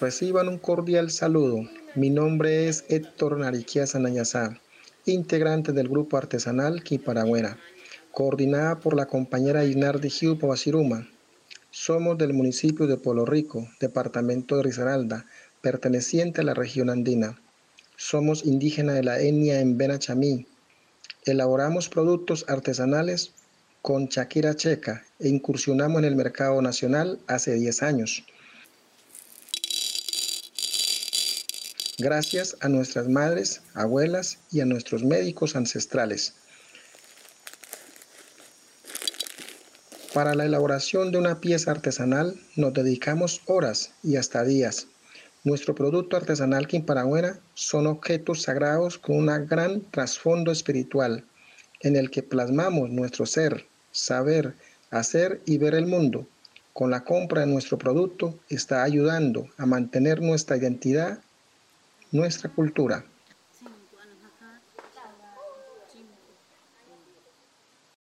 Reciban un cordial saludo. Mi nombre es Héctor Nariquia Sanayazá, integrante del grupo artesanal Quiparagüera, coordinada por la compañera Inardi Giu Basiruma. Somos del municipio de Polo Rico, departamento de Risaralda, perteneciente a la región andina. Somos indígena de la etnia en Benachamí. Elaboramos productos artesanales con Shakira checa e incursionamos en el mercado nacional hace 10 años. Gracias a nuestras madres, abuelas y a nuestros médicos ancestrales. Para la elaboración de una pieza artesanal nos dedicamos horas y hasta días. Nuestro producto artesanal quimparagüera son objetos sagrados con un gran trasfondo espiritual en el que plasmamos nuestro ser, saber, hacer y ver el mundo. Con la compra de nuestro producto está ayudando a mantener nuestra identidad, nuestra cultura.